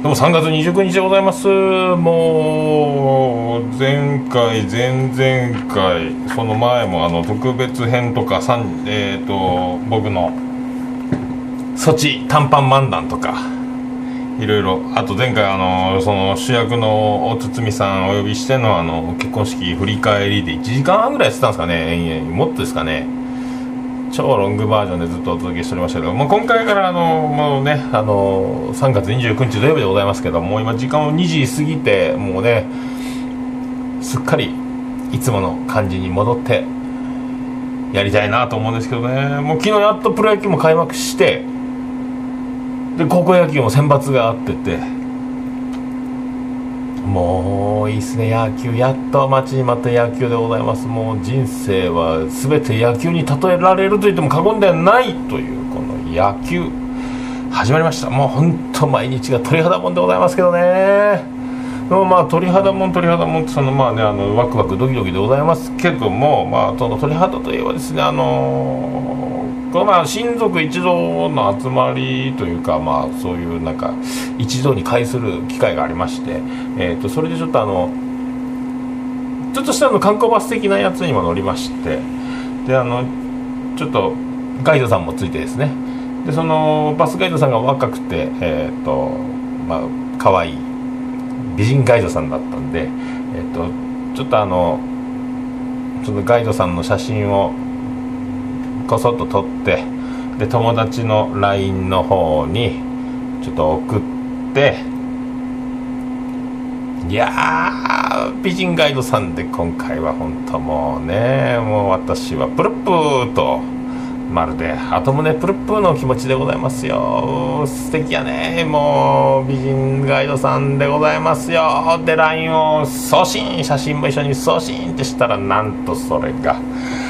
どうも3月29日でございます。もう前回前々回その前もあの特別編とかえっ、と僕のソチ短パン漫談とかいろいろあと前回あのその主役のお堤さんお呼びしてのあの結婚式振り返りで1時間半ぐらいやってたんですかね延々。もっとですかね。超ロングバージョンでずっとお届けしておりましたけど、もう今回からあのもうねあの3月29日土曜日でございますけども今時間を2時過ぎてもうねすっかりいつもの感じに戻ってやりたいなと思うんですけどね。もう昨日やっとプロ野球も開幕してで高校野球も選抜があってて。もういいっすね。野球やっと待ちに待った野球でございます。もう人生は全て野球に例えられると言っても過言ではないというこの野球。始まりました。もう本当毎日が鳥肌もんでございますけどね。でもまあ鳥肌もん鳥肌もんってそのまあねあのワクワクドキドキでございますけどもまあその鳥肌といえばですねあのこのまあ親族一同の集まりというか、まあ、そういうなんか一堂に会する機会がありまして、えー、とそれでちょっとあのちょっとしたの観光バス的なやつにも乗りましてであのちょっとガイドさんもついてですね。でそのバスガイドさんが若くてえっ、ー、とまあ可愛い美人ガイドさんだったんでえっ、ー、とちょっとあのそのガイドさんの写真をこそっと撮ってで友達の LINE の方にちょっと送っていやー美人ガイドさんで今回は本当もうねもう私はプルプーとまるで後胸プルプーの気持ちでございますよ。素敵やね。もう美人ガイドさんでございますよ。で LINE を送信写真も一緒に送信ってしたらなんとそれが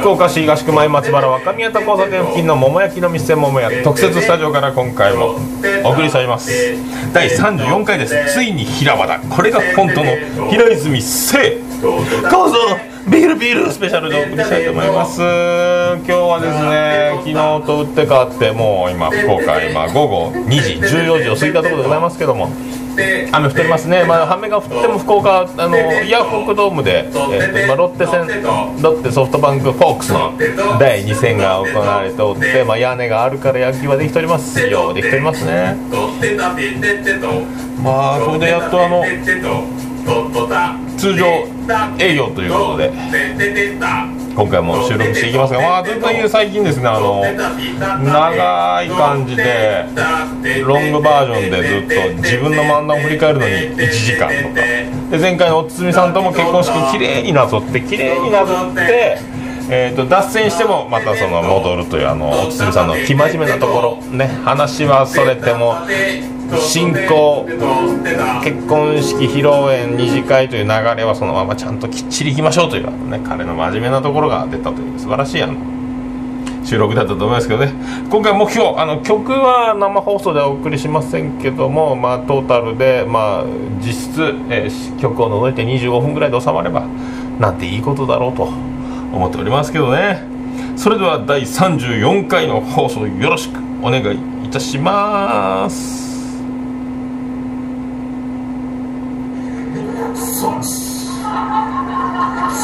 福岡市東区前松原若宮田交差点付近の桃焼きの店桃屋。特設スタジオから今回もお送りしております。第34回です。ついに平和だ。これが本当の平泉聖。どうぞ。ビールビールスペシャルでお送りしたいと思います。今日はですね昨日と打って変わってもう今福岡今午後2時14時を過ぎたところでございますけども雨降ってますね、まあ、雨が降っても福岡あのヤフオクドームで、えーとまあ、ロッテ戦ロッテソフトバンクフォークスの第2戦が行われておって、まあ、屋根があるから野球はできております。ようできておりますね。まあそれでやっとあの通常営業ということで今回も収録していきますが、まあ、ずっと最近ですねあの長い感じでロングバージョンでずっと自分の漫談を振り返るのに1時間とか。で前回のおつみさんとも結婚式きれいになぞってきれいになぞってえーと、脱線してもまたその戻るというあのおつみさんの生真面目なところね話はそれても進行結婚式披露宴二次会という流れはそのままちゃんときっちりいきましょうというね彼の真面目なところが出たという素晴らしいあの収録だったと思いますけどね。今回目標あの曲は生放送ではお送りしませんけども、まあ、トータルで、まあ、実質、えー、曲を除いて25分ぐらいで収まればなんていいことだろうと思っておりますけどね。それでは第34回の放送よろしくお願いいたします。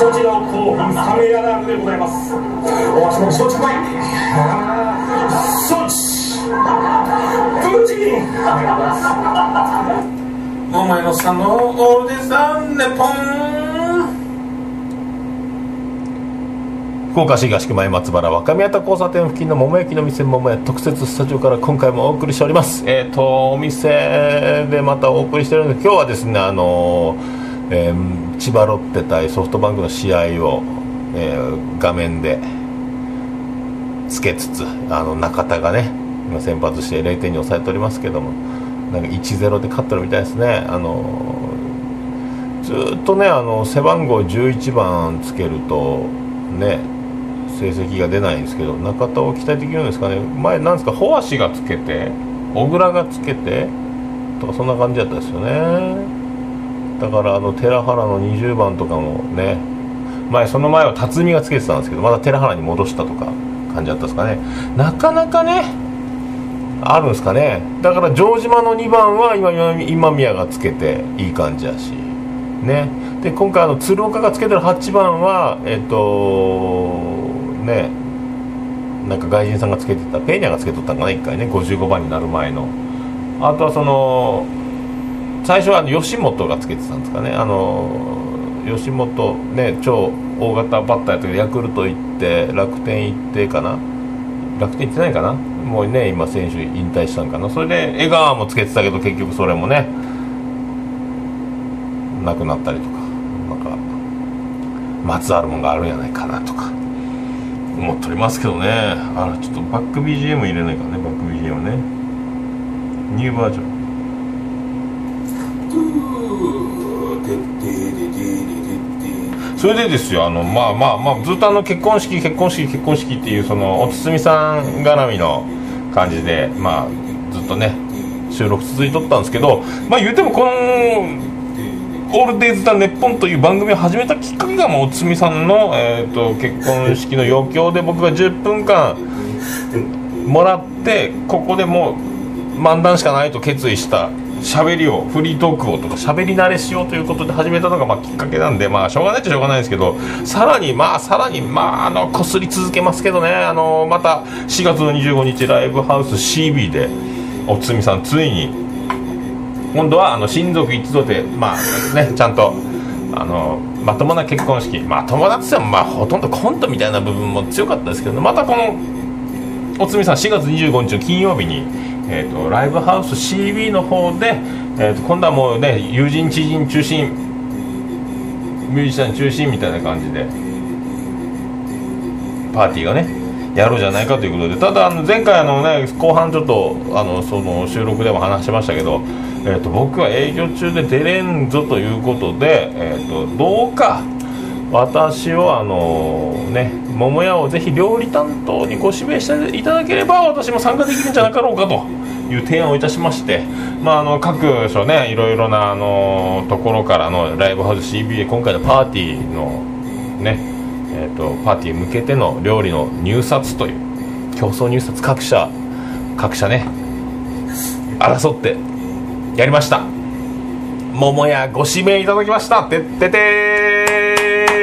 そちの興奮冷めやらぬでございます。お待ちも承知ないそち。無事に。お前のさんのオールデザンネポン。福岡市東区前松原若宮田交差点付近の桃焼きの店桃屋特設スタジオから今回もお送りしております。えっ、ー、とお店でまたお送りしてるんで今日はですねあのー、えー千葉ロッテ対ソフトバンクの試合を、えー、画面でつけつつあの中田がね今先発して0点に抑えておりますけどもなんか1-0で勝ってるみたいですね。あのずっとねあの背番号11番つけるとね成績が出ないんですけど中田を期待できるんですかね。前なんですか穂足がつけて小倉がつけてとかそんな感じだったですよね。だからあの寺原の20番とかもね前その前は辰巳がつけてたんですけどまだ寺原に戻したとか感じだったんですかね。なかなかねあるんですかね。だから城島の2番は今今宮がつけていい感じやし。ね。で今回あの鶴岡がつけてる8番はえっ、とねなんか外人さんがつけてたペーニャがつけとったんかな1回ね。55番になる前の。あとはその最初は吉本がつけてたんですかね。あの吉本ね超大型バッターやったけどヤクルト行って楽天行ってかな。楽天行ってないかな。もうね今選手引退したんかな。それで江川もつけてたけど結局それもねなくなったりとか。なんか松あるもんがあるんやないかなとか思っておりますけどね。あちょっとバック BGM 入れないからね。バック BGM ね。ニューバージョン。それでですよあのまあまあまあずっとあの結婚式結婚式結婚式っていうそのお堤さん絡みの感じでまあずっとね収録続いとったんですけどまあ言うてもこの「オールデイズ・ザ・ネッポン」という番組を始めたきっかけがもうおつみさんの、えーと、結婚式の余興で僕が10分間もらってここでもう漫談しかないと決意した。喋りをフリートークをとか喋り慣れしようということで始めたのがまあきっかけなんでまあしょうがないっちゃしょうがないですけどさらにまあさらにまああのこすり続けますけどね。あのまた4月の25日ライブハウス CB でおつみさんついに今度はあの親族一同でまあねちゃんとあのまともな結婚式まともだってもまあほとんどコントみたいな部分も強かったですけどまたこのおつみさん4月25日の金曜日にえーと、ライブハウス CB の方で、えーと、今度はもうね友人知人中心ミュージシャン中心みたいな感じでパーティーがねやろうじゃないかということでただあの前回の、ね、後半ちょっとあのその収録でも話しましたけど、えーと、僕は営業中で出れんぞということで、えー、とどうか私をあのね桃屋をぜひ料理担当にご指名していただければ私も参加できるんじゃなかろうかと。いう提案をいたしまして、まあ、あの各所ねいろいろなあのところからのライブハウス CB で今回のパーティーのねえーと、パーティー向けての料理の入札という競争入札各社各社ね争ってやりました。桃屋ご指名いただきました。てってて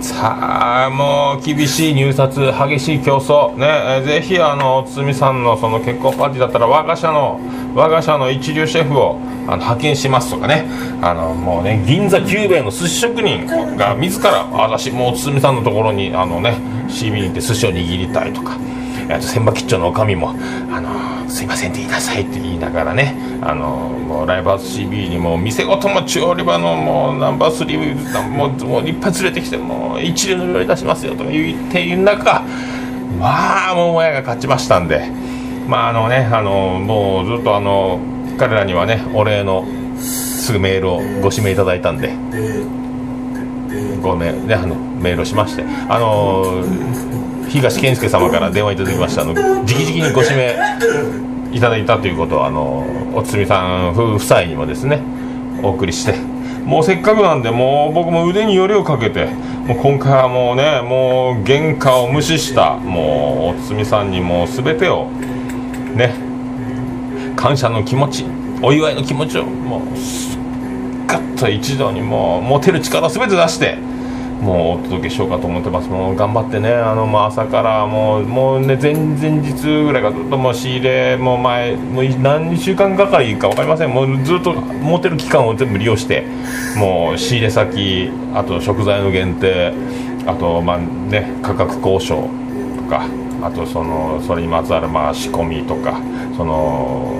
さあもう厳しい入札激しい競争。ね、えぜひあの堤さんのその結婚パーティーだったら我が社の我が社の一流シェフをあの派遣しますとかね。あのもうね銀座久兵衛の寿司職人が自ら私もう堤さんのところにあのね CB に行って寿司を握りたいとか。と千葉吉兆の女将もあのすいませんって言いなさいって言いながらねあのもうライブハウス CB にも店ごとも中央売り場のもうナンバースリーもうもういっぱい連れてきてもう一流の料理出しますよとか言っていう中まあ桃屋が勝ちましたんでまああのねあのもうずっとあの彼らにはねお礼のすぐメールをご指名いただいたんでごめんねあのメールをしましてあの東健介様から電話いただきました。あの直々にご指名いただいたということをあのおつみさん夫婦妻にもですねお送りして。もうせっかくなんでもう僕も腕によりをかけてもう今回はもうねもう原価を無視したもうおつみさんにもう全てをね感謝の気持ちお祝いの気持ちをもうガッと一度にもう持てる力を全て出してもうお届けしようかと思ってます。もう頑張ってね。あの、まあ、朝からもうもうね前々日ぐらいからずっともう仕入れもう前もう何週間がかりか分かりません。もうずっと持てる期間を全部利用してもう仕入れ先あと食材の限定あとまあね価格交渉とかあとそのそれにまつわるまあ仕込みとかその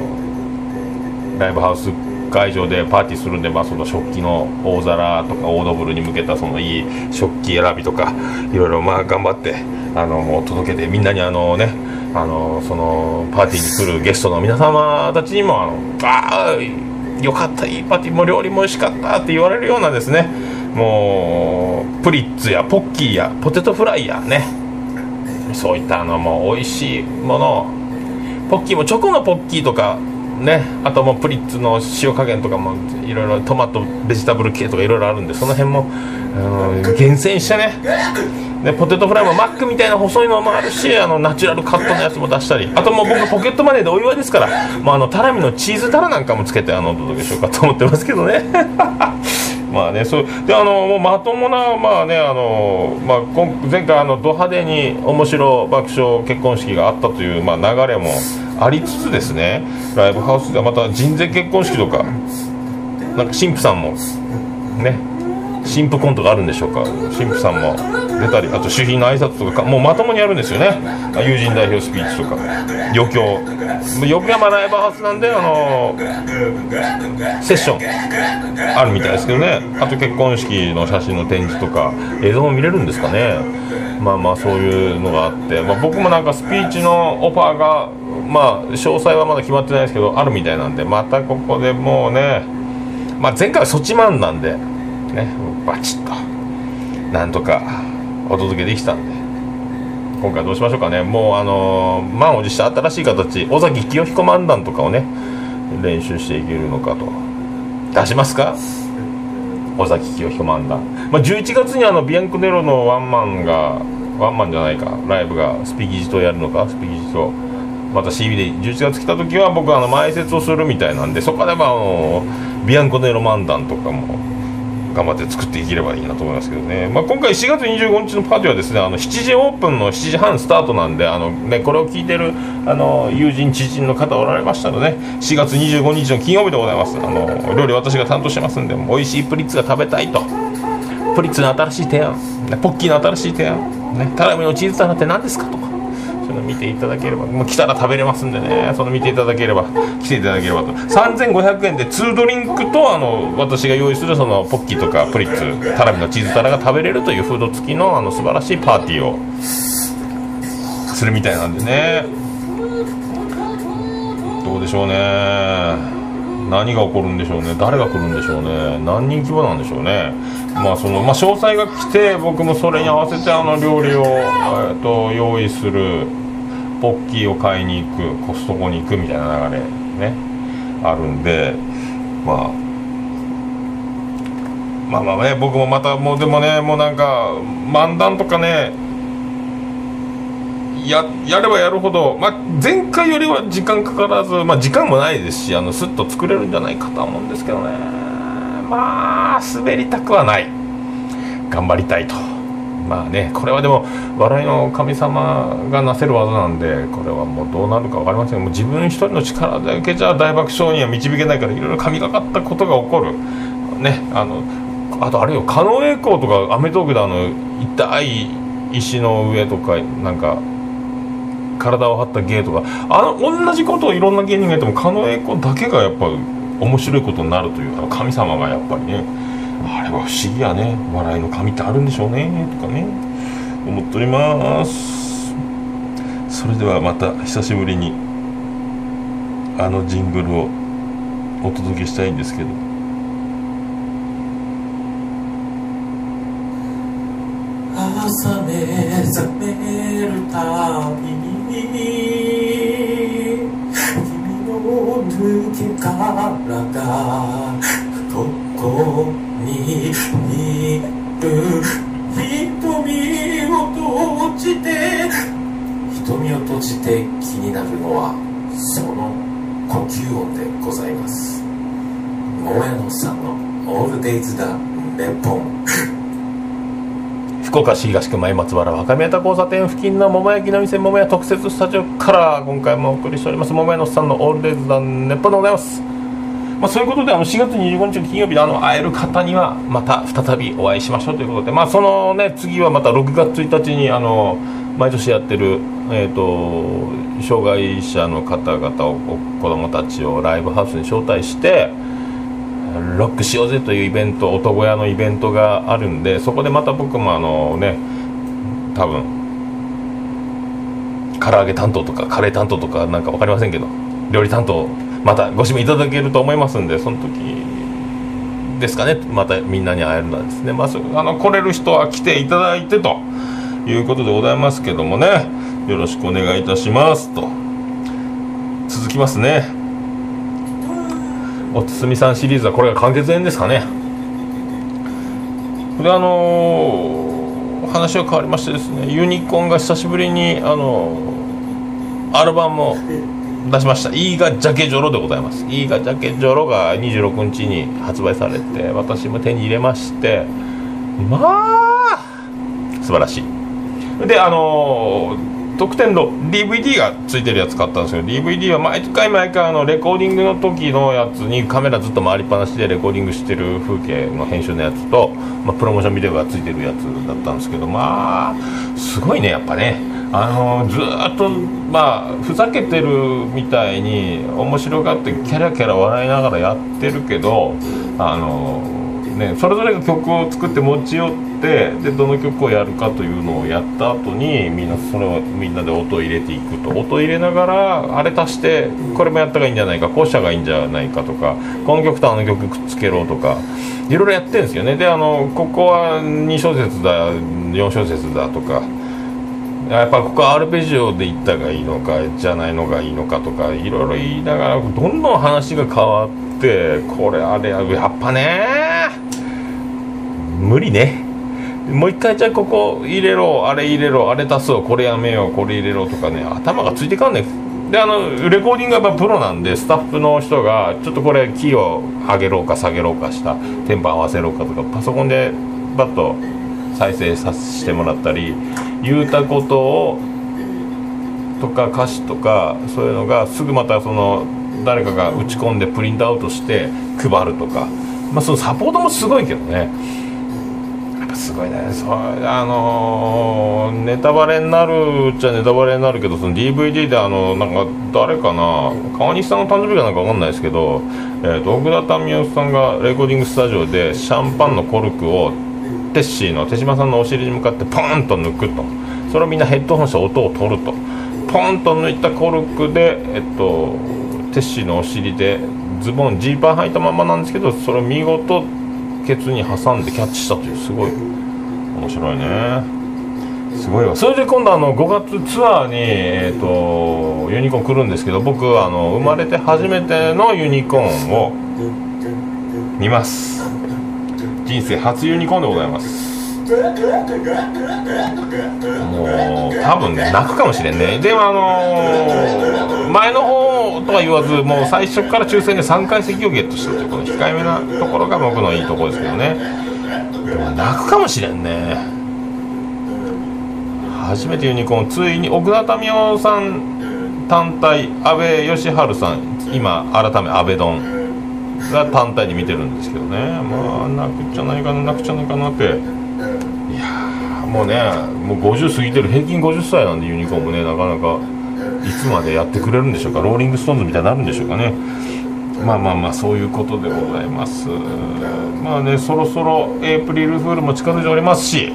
ライブハウス会場でパーティーするんで、まあ、その食器の大皿とかオードブルに向けたそのいい食器選びとかいろいろまあ頑張ってあのもう届けてみんなにあのねあのそのパーティーに来るゲストの皆様たちにもあのあよかったいいパーティーも料理も美味しかったって言われるようなですねもうプリッツやポッキーやポテトフライやねそういったあのもう美味しいものポッキーもチョコのポッキーとかねあともうプリッツの塩加減とかもいろいろトマトベジタブル系とかいろいろあるんでその辺も、うん、厳選してね。でポテトフライもマックみたいな細いのもあるしあのナチュラルカットのやつも出したり。あともう僕ポケットマネーでお祝いですからもうあのタラミのチーズタラなんかもつけてあのお届けしようかと思ってますけどねまあね、そうであのもうまともな、まあねあのまあ、前回あのド派手に面白爆笑結婚式があったという、まあ、流れもありつつですねライブハウスでまた人前結婚式とかなんか神父さんもね神父コントがあるんでしょうか？神父さんも。出たりあと主賓の挨拶とかもうまともにやるんですよね。友人代表スピーチとか。余興。横山ライブハウスなんであのセッション。あるみたいですけどね。あと結婚式の写真の展示とか映像も見れるんですかね。まあまあそういうのがあって、まあ、僕もなんかスピーチのオファーがまあ詳細はまだ決まってないですけどあるみたいなんでまたここでもうね。まあ、前回はソチマンなんで。ね。バチッと。なんとかお届けできたんで。今回どうしましょうかね。もうあのー、満を持して新しい形。尾崎清彦漫談とかをね練習していけるのかと。出しますか？尾崎清彦漫談、まあ、11月にあのビアンコネロのワンマンがワンマンじゃないか。ライブがスピギジとやるのか？スピギジと。また CB で11月来た時は僕あの前説をするみたいなんでそこでまああのビアンコネロ漫談とかも頑張って作っていければいいなと思いますけどね、まあ、今回4月25日のパーティーはですねあの7時オープンの7時半スタートなんであの、ね、これを聞いてるあの友人知人の方おられましたので、ね、4月25日の金曜日でございます。あの料理私が担当してますんで美味しいプリッツが食べたいと。プリッツの新しい提案。ポッキーの新しい提案、ね、タラミのチーズタラって何ですかと。かいうの見ていただければ。もう来たら食べれますんでね。その見ていただければ。来ていただければと。3500円で2ドリンクとあの私が用意するそのポッキーとかプリッツタラミのチーズタラが食べれるというフード付きのあの素晴らしいパーティーを。するみたいなんでね。どうでしょうね。何が起こるんでしょうね。誰が来るんでしょうね。何人規模なんでしょうね。まあその、まあ、詳細が来て僕もそれに合わせてあの料理を、えー、と用意する。ポッキーを買いに行くコストコに行くみたいな流れねあるんでまあまあまあね僕もまたもうでもねもうなんか漫談とかねややればやるほど、まあ、前回よりは時間かからず、まあ、時間もないですしあのスッと作れるんじゃないかとは思うんですけどね。まあ滑りたくはない。頑張りたいと。まあねこれはでも笑いの神様がなせる技なんでこれはもうどうなるか分かりません。もう自分一人の力だけじゃ大爆笑には導けないからいろいろ神がかったことが起こる。ねあのあとあれよ狩野英孝とか『アメトーーク』であの痛い石の上とかなんか体を張った芸とかあの同じことをいろんな芸人がやっても狩野英孝だけがやっぱ面白いことになるというあの神様がやっぱりね。あれは不思議やね。笑いの神ってあるんでしょうね。とかね。思っております。それではまた久しぶりにあのジングルをお届けしたいんですけど。朝目覚めるたびに君の抜け殻がどこいる瞳を閉じて瞳を閉じて気になるのはその呼吸音でございます桃屋のさんの「オールデイズ・だネポン」福岡市東区前松原若宮田交差点付近の桃焼きの店桃屋特設スタジオから今回もお送りしております桃屋のさんのオールデイズだネッポでございますまあ、そういうことであの4月25日の金曜日であの会える方にはまた再びお会いしましょうということで、まあ、そのね次はまた6月1日にあの毎年やってる、えーと、障害者の方々を子供たちをライブハウスに招待してロックしようぜというイベント男屋のイベントがあるんでそこでまた僕もあのね多分唐揚げ担当とかカレー担当とかなんか分かりませんけど料理担当またご指名いただけると思いますんでその時ですかね。またみんなに会えるのはですね。まずあの来れる人は来ていただいてということでございますけどもね。よろしくお願いいたします。と。続きますね。おつすみさんシリーズはこれが完結編ですかね。であのー、話は変わりましてですねユニコーンが久しぶりにあのー、アルバムを 出しました「いいがジャケジョロ」でございます「いいがジャケジョロ」が26日に発売されて私も手に入れましてまあ素晴らしい。であのー特典の DVD がついてるやつ買ったんですけど DVD は毎回毎回あのレコーディングの時のやつにカメラずっと回りっぱなしでレコーディングしてる風景の編集のやつと、まあ、プロモーションビデオがついてるやつだったんですけどまあすごいねやっぱね。あのずっとまあふざけてるみたいに面白がってキャラキャラ笑いながらやってるけどあのね、それぞれが曲を作って持ち寄ってでどの曲をやるかというのをやった後にみんなそれをみんなで音を入れていくと。音を入れながらあれ足してこれもやった方がいいんじゃないかこうした方がいいんじゃないかとかこの曲とあの曲くっつけろとかいろいろやってるんですよね。であのここは2小節だ4小節だとかやっぱここアルペジオでいったがいいのかじゃないのがいいのかとかいろいろ言いながらどんどん話が変わってこれあれやっぱね無理ね。もう一回じゃあここ入れろあれ入れろあれ足そうこれやめようこれ入れろとかね頭がついてかんねであのレコーディングはやっぱプロなんでスタッフの人がちょっとこれキーを上げろうか下げろうかしたテンポ合わせろうかとかパソコンでバッと再生させてもらったり言うたことをとか歌詞とかそういうのがすぐまたその誰かが打ち込んでプリントアウトして配るとか。まあそのサポートもすごいけどね。すごいねそあのー、ネタバレになるっちゃネタバレになるけどその DVD であのなんか誰かな川西さんの誕生日かなんか分かんないですけど、えーと、奥田民生さんがレコーディングスタジオでシャンパンのコルクをテッシーの手島さんのお尻に向かってポンと抜くと。それをみんなヘッドホンして音を取ると。ポンと抜いたコルクでえっとテッシーのお尻でズボンジーパン履いたままなんですけどそれを見事ケツに挟んでキャッチしたというすごい面白いね。すごいわ。それで今度あの5月ツアーに、えーと、ユニコーン来るんですけど僕あの生まれて初めてのユニコーンを見ます人生初ユニコーンでございます。もう多分ね泣くかもしれんね。でもあのー、前の方とは言わずもう最初から抽選で3回席をゲットしたというこの控えめなところが僕のいいところですけどね。でも泣くかもしれんね。初めてユニコーンついに奥田民生さん単体阿部義晴さん今改め ABEDON が単体に見てるんですけどね。まあ泣くじゃないかな泣くんじゃないかなって。いやもうねもう50過ぎてる平均50歳なんでユニコーンもねなかなかいつまでやってくれるんでしょうか。ローリング・ストーンズみたいになるんでしょうかね。まあまあまあそういうことでございます。まあねそろそろエイプリルフールも近づいておりますし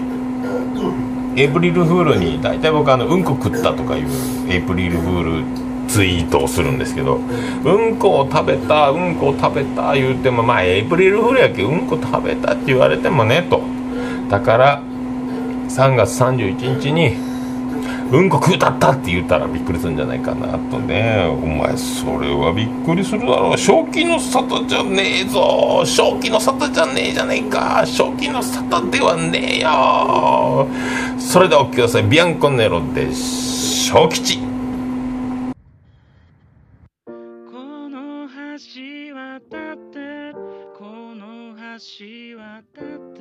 エイプリルフールに大体僕あのうんこ食ったとかいうエイプリルフールツイートをするんですけどうんこを食べたうんこを食べた言うてもまあエイプリルフールやけうんこ食べたって言われてもねと。だから3月31日にうんこ食うたったって言ったらびっくりするんじゃないかなとね。お前それはびっくりするだろう。正気の沙汰じゃねえぞ。正気の沙汰じゃねえじゃねえか。正気の沙汰ではねえよ。それではお聞きください。ビアンコネロで小吉橋渡ってこの橋渡って。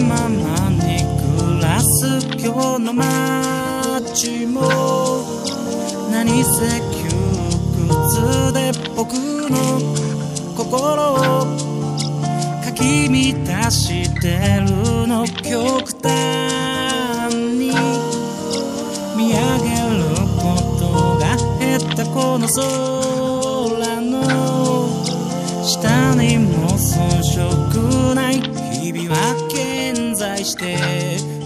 ままに暮らす今日の街も何せ窮屈で僕の心をかき乱してるの極端に見上げることが減ったこの空健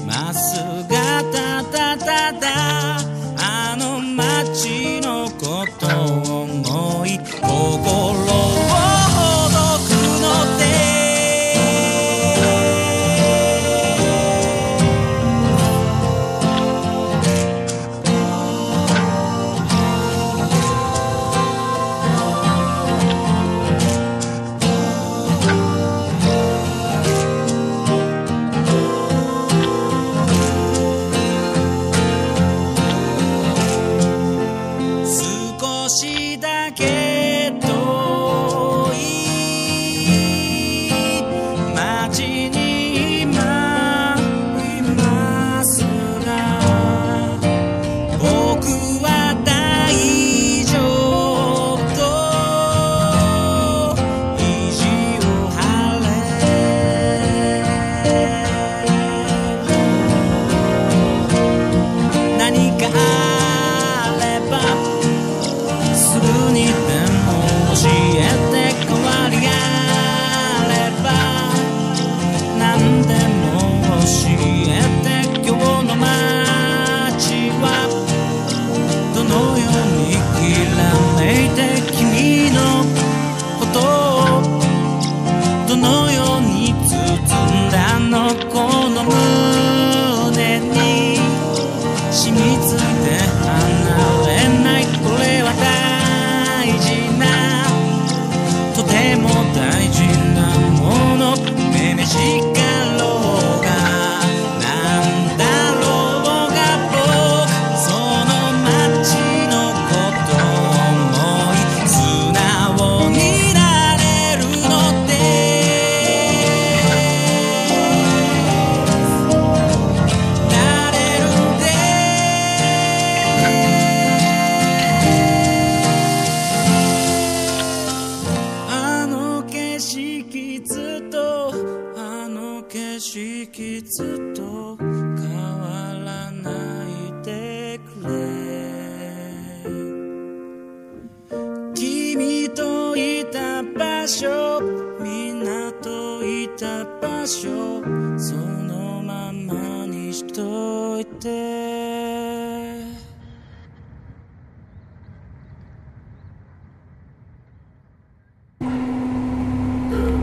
しといて。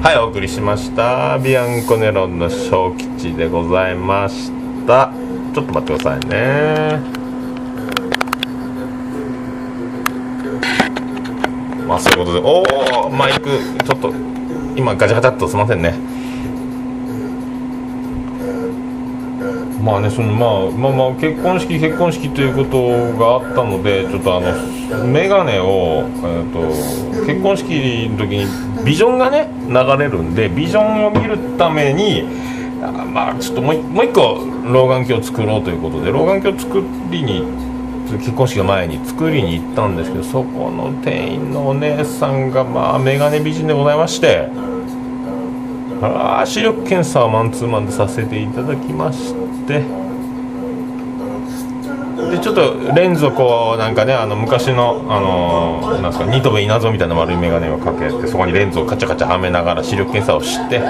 はいお送りしました。ビアンコネロンの小吉でございました。ちょっと待ってくださいね。まあそういうことで。おおマイクちょっと今ガチャガチャっとすいませんね。まあねそのまあまあまあ結婚式結婚式ということがあったのでちょっとあの眼鏡を、えー、と結婚式の時にビジョンがね流れるんでビジョンを見るためにあまあちょっともうもう一個老眼鏡を作ろうということで老眼鏡を作りに結婚式の前に作りに行ったんですけどそこの店員のお姉さんがまあ眼鏡美人でございましてあ視力検査をマンツーマンでさせていただきましてでちょっとレンズをこうなんかねあの昔のあのーなんすかニトベ稲造みたいな丸い眼鏡をかけてそこにレンズをカチャカチャはめながら視力検査をして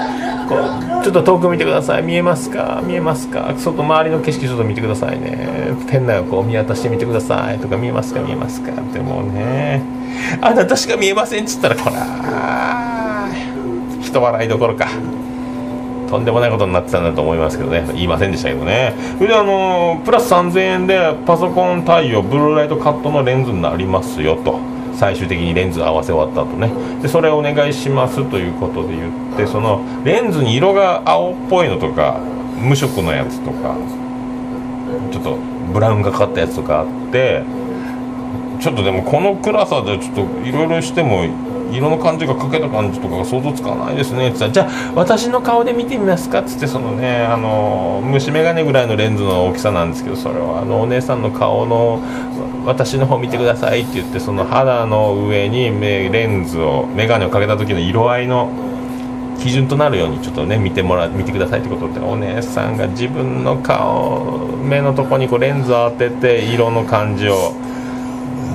こうちょっと遠く見てください。見えますか？見えますか？外周りの景色ちょっと見てくださいね。店内をこう見渡してみてください。とか見えますか？見えますか？ってもうね。あなたしか見えませんっつったらこら人笑いどころか。とんでもないことになってたんだと思いますけどね。言いませんでしたけどね。それであのプラス3000円でパソコン対応ブルーライトカットのレンズになりますよと。最終的にレンズ合わせ終わった後ね。でそれお願いしますということで言ってそのレンズに色が青っぽいのとか無色のやつとかちょっとブラウンがかったやつとかあってちょっとでもこの暗さでちょっといろいろしても色の感じがかけた感じとかが想像つかないですね。って言ったらじゃあ私の顔で見てみますか？っつってそのねあの虫眼鏡ぐらいのレンズの大きさなんですけどそれはあのお姉さんの顔の私の方見てくださいって言ってその肌の上に目レンズを眼鏡をかけた時の色合いの基準となるようにちょっとね見てもら見てくださいってことでお姉さんが自分の顔目のとこにこうレンズを当てて色の感じを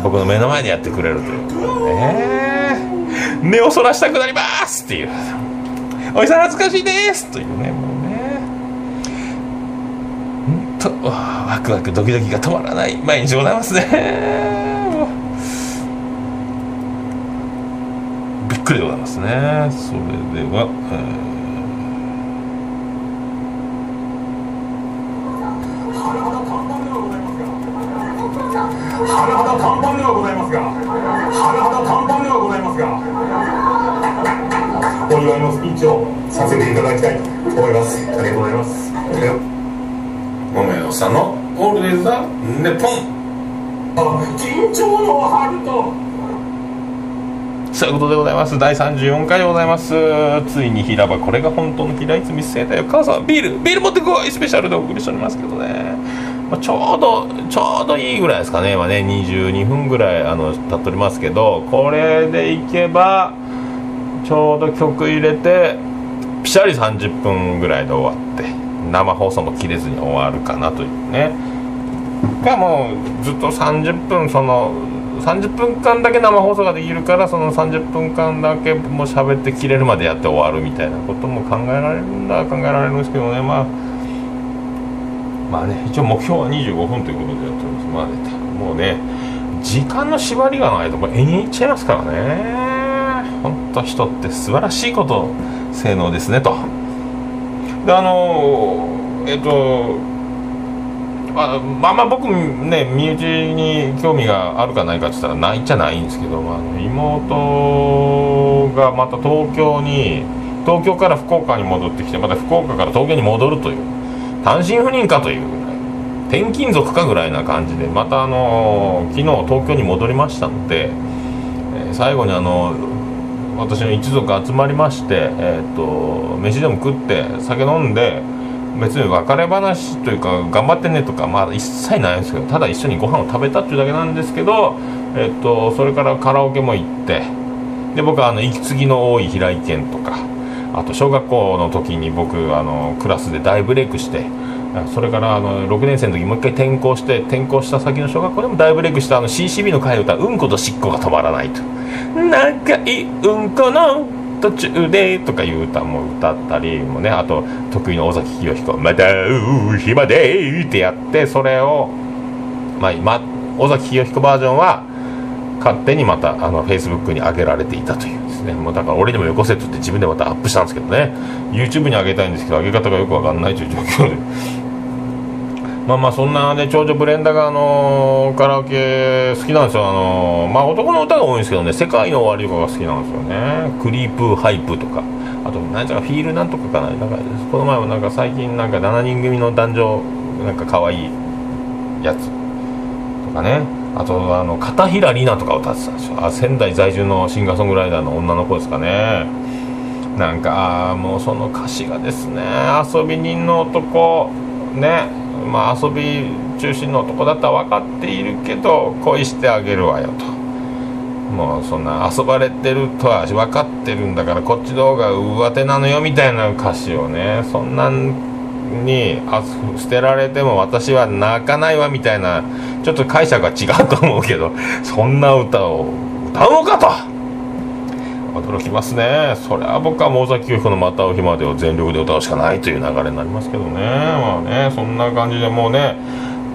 僕の目の前でやってくれるというね。目をそらしたくなりますっていう。おじさん恥ずかしいですというねもうね。んとワクワクドキドキが止まらない毎日でございますね。びっくりでございますね。それでは、えー。甚だ短パンではございますが。甚だ短パンではございますがお祝いのスピーチをさせていただきたいと思います。ありがとうございます。桃屋さんの「オールデイズ・ザ・ネポン」あ緊張の春と。そういうことでございます。第34回でございます。ついに平場これが本当の平泉聖だよ母さんビールビール持ってこい。スペシャルでお送りしておりますけどね、まあ、ちょうどちょうどいいぐらいですかね。今ね22分ぐらいあの経っておりますけどこれでいけばちょうど曲入れてピシャリ30分ぐらいで終わって生放送も切れずに終わるかなというね。がもうずっと30分その30分間だけ生放送ができるからその30分間だけもう喋って切れるまでやって終わるみたいなことも考えられるんだ考えられるんですけどね。まあまあね一応目標は25分ということでやっております。まあねもうね時間の縛りがないともう延々いっちゃいますからね。本当人って素晴らしいこと性能ですねと。であのえっとまあ、まあまあ僕ね身内に興味があるかないかって言ったらないっちゃないんですけど、まあ、妹がまた東京に東京から福岡に戻ってきてまた福岡から東京に戻るという。単身赴任かというぐらい転勤族かぐらいな感じでまたあの昨日東京に戻りましたので、え最後にあの私の一族集まりまして、えー、と飯でも食って酒飲んで別に別れ話というか頑張ってねとかまだ一切ないんですけどただ一緒にご飯を食べたっていうだけなんですけど、えっとそれからカラオケも行ってで僕はあの息継ぎの多い平井堅とかあと小学校の時に僕あのクラスで大ブレイクしてそれからあの6年生の時もう一回転校して転校した先の小学校でも大ブレイクしたあの CCB の替え歌「うんことしっこが止まらない」と「長いうんこの途中で」とかいう歌も歌ったりもねあと得意の尾崎清彦「またう暇で」ってやってそれをまあ、ま、尾崎清彦バージョンは勝手にまたあのフェイスブックに上げられていたという。ね。もうだから俺にもよこせって言って自分でまたアップしたんですけどね。YouTube に上げたいんですけど上げ方がよくわかんないという状況で。まあまあそんなね長女ブレンダーがあのカラオケ好きなんですよ。あのまあ男の歌が多いんですけどね世界の終わりとかが好きなんですよね。クリープハイプとか。あと何かフィールなんとかかな。なんかこの前もなんか最近なんか7人組の男女なんか可愛いやつとかね。あとあの片平里奈とか歌ってたですよあ仙台在住のシンガーソングライターの女の子ですかね。なんかあーもうその歌詞がですね遊び人の男ね。まあ遊び中心の男だったら分かっているけど恋してあげるわよと。もうそんな遊ばれてるとは分かってるんだからこっちの方が上手なのよみたいな歌詞をね。そんなんに捨てられても私は泣かないわみたいなちょっと解釈が違うと思うけどそんな歌を歌うのかと。驚きますね。それは僕は毛崎清彦の「またお日まで」を全力で歌うしかないという流れになりますけどね。まあねそんな感じでもうね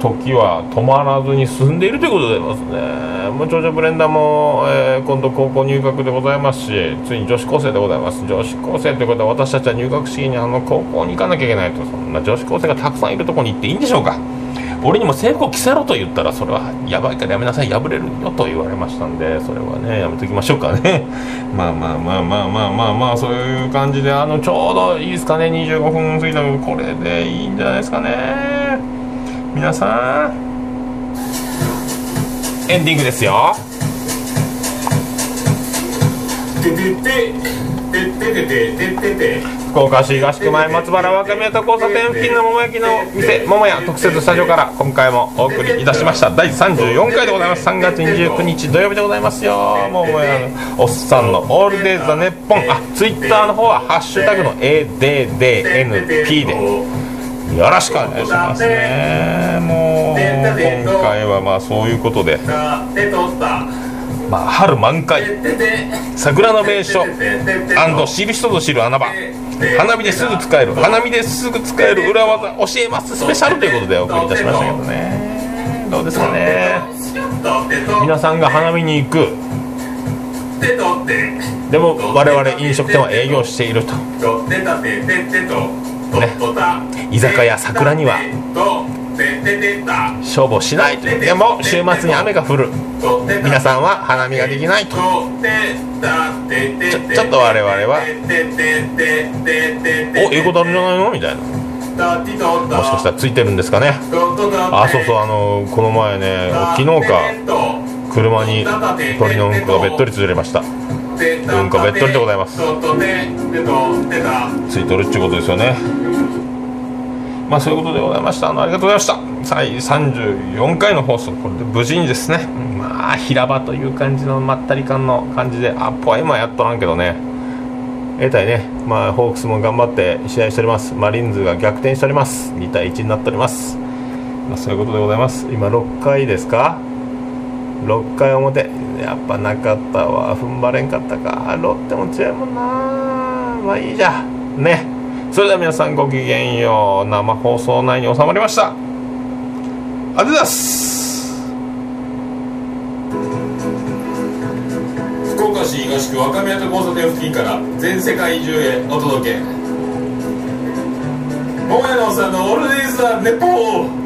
時は止まらずに進んでいるということでございますね。もう長女ブレンダーも、えー今度高校入学でございますしついに女子高生でございます。女子高生ということは私たちは入学式にあの高校に行かなきゃいけないとそんな女子高生がたくさんいるとこに行っていいんでしょうか。俺にも制服を着せろと言ったらそれはやばいからやめなさい破れるよと言われましたんでそれはねやめときましょうかね。まあまあまあまあまあまあまあそういう感じであのちょうどいいですかね25分過ぎたのこれでいいんじゃないですかね。皆さん。エンディングですよ。福岡市東区前松原若宮と交差点付近の桃焼きの店桃屋特設スタジオから今回もお送りいたしました。第34回でございます。3月29日土曜日でございますよ。桃屋のおっさんのオールデイズ・ザ・ネッポン。あツイッターの方は「ハッシュタグの #ADDNP」でよろしくお願いしますね。もう今回はまあそういうことで。まあ春満開。桜の名所。知る人ぞ知る穴場。花見ですぐ使える。花見ですぐ使える裏技。教えます。スペシャルということでお送りいたしましたけどね。どうですかね。皆さんが花見に行く。でも我々飲食店は営業していると。とてたてててとととた居酒屋桜には。勝負しないという。でも週末に雨が降る。皆さんは花見ができないと。ちょちょっと我々は。おいうことあるんじゃないの？みたいな。もしかしたらついてるんですかね。あそうそうあのこの前ね昨日か。車に鳥のうんこがべっとりついてました。うんこべっとりでございます。ついとるっていうことですよね。まあそういうことでございました。あのありがとうございました。第34回の放送。これで無事にですね。まあ平場という感じのまったり感の感じで。あポエマやっとらんけどね。えたいね。まあホークスも頑張って試合しております。マリーンズが逆転しております。2対1になっております。まあそういうことでございます。今6回ですか6回表。やっぱなかったわ。踏ん張れんかったか。ロッテも強いもんな。まあいいじゃん。ね。それでは皆さんごきげんよう。生放送内に収まりました。ありがとうございます。福岡市東区若宮と交差点付近から全世界中へお届け。桃屋のおっさんのオールディーズ・ザ・ネポー。